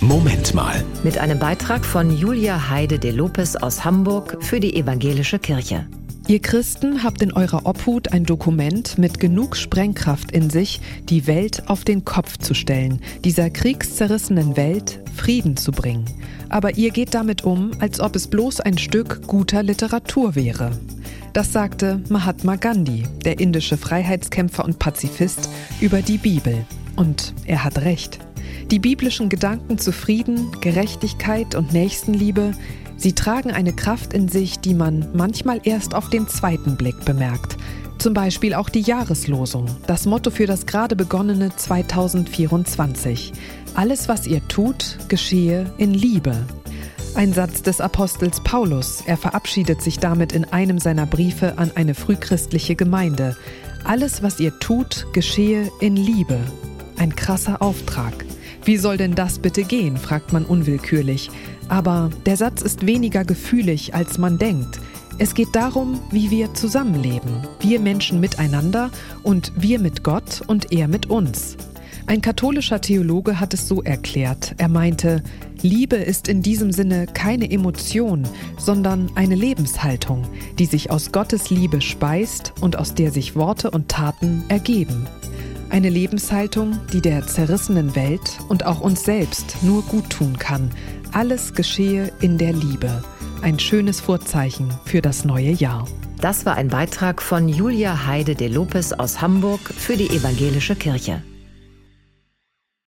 Moment mal. Mit einem Beitrag von Julia Heide de Lopez aus Hamburg für die Evangelische Kirche. Ihr Christen habt in eurer Obhut ein Dokument mit genug Sprengkraft in sich, die Welt auf den Kopf zu stellen, dieser kriegszerrissenen Welt Frieden zu bringen. Aber ihr geht damit um, als ob es bloß ein Stück guter Literatur wäre. Das sagte Mahatma Gandhi, der indische Freiheitskämpfer und Pazifist, über die Bibel. Und er hat recht. Die biblischen Gedanken zu Frieden, Gerechtigkeit und Nächstenliebe, sie tragen eine Kraft in sich, die man manchmal erst auf den zweiten Blick bemerkt. Zum Beispiel auch die Jahreslosung, das Motto für das gerade begonnene 2024. Alles, was ihr tut, geschehe in Liebe. Ein Satz des Apostels Paulus, er verabschiedet sich damit in einem seiner Briefe an eine frühchristliche Gemeinde. Alles, was ihr tut, geschehe in Liebe. Ein krasser Auftrag. Wie soll denn das bitte gehen, fragt man unwillkürlich. Aber der Satz ist weniger gefühlig, als man denkt. Es geht darum, wie wir zusammenleben. Wir Menschen miteinander und wir mit Gott und er mit uns. Ein katholischer Theologe hat es so erklärt. Er meinte, Liebe ist in diesem Sinne keine Emotion, sondern eine Lebenshaltung, die sich aus Gottes Liebe speist und aus der sich Worte und Taten ergeben. Eine Lebenshaltung, die der zerrissenen Welt und auch uns selbst nur gut tun kann. Alles geschehe in der Liebe. Ein schönes Vorzeichen für das neue Jahr. Das war ein Beitrag von Julia Heide de Lopez aus Hamburg für die Evangelische Kirche.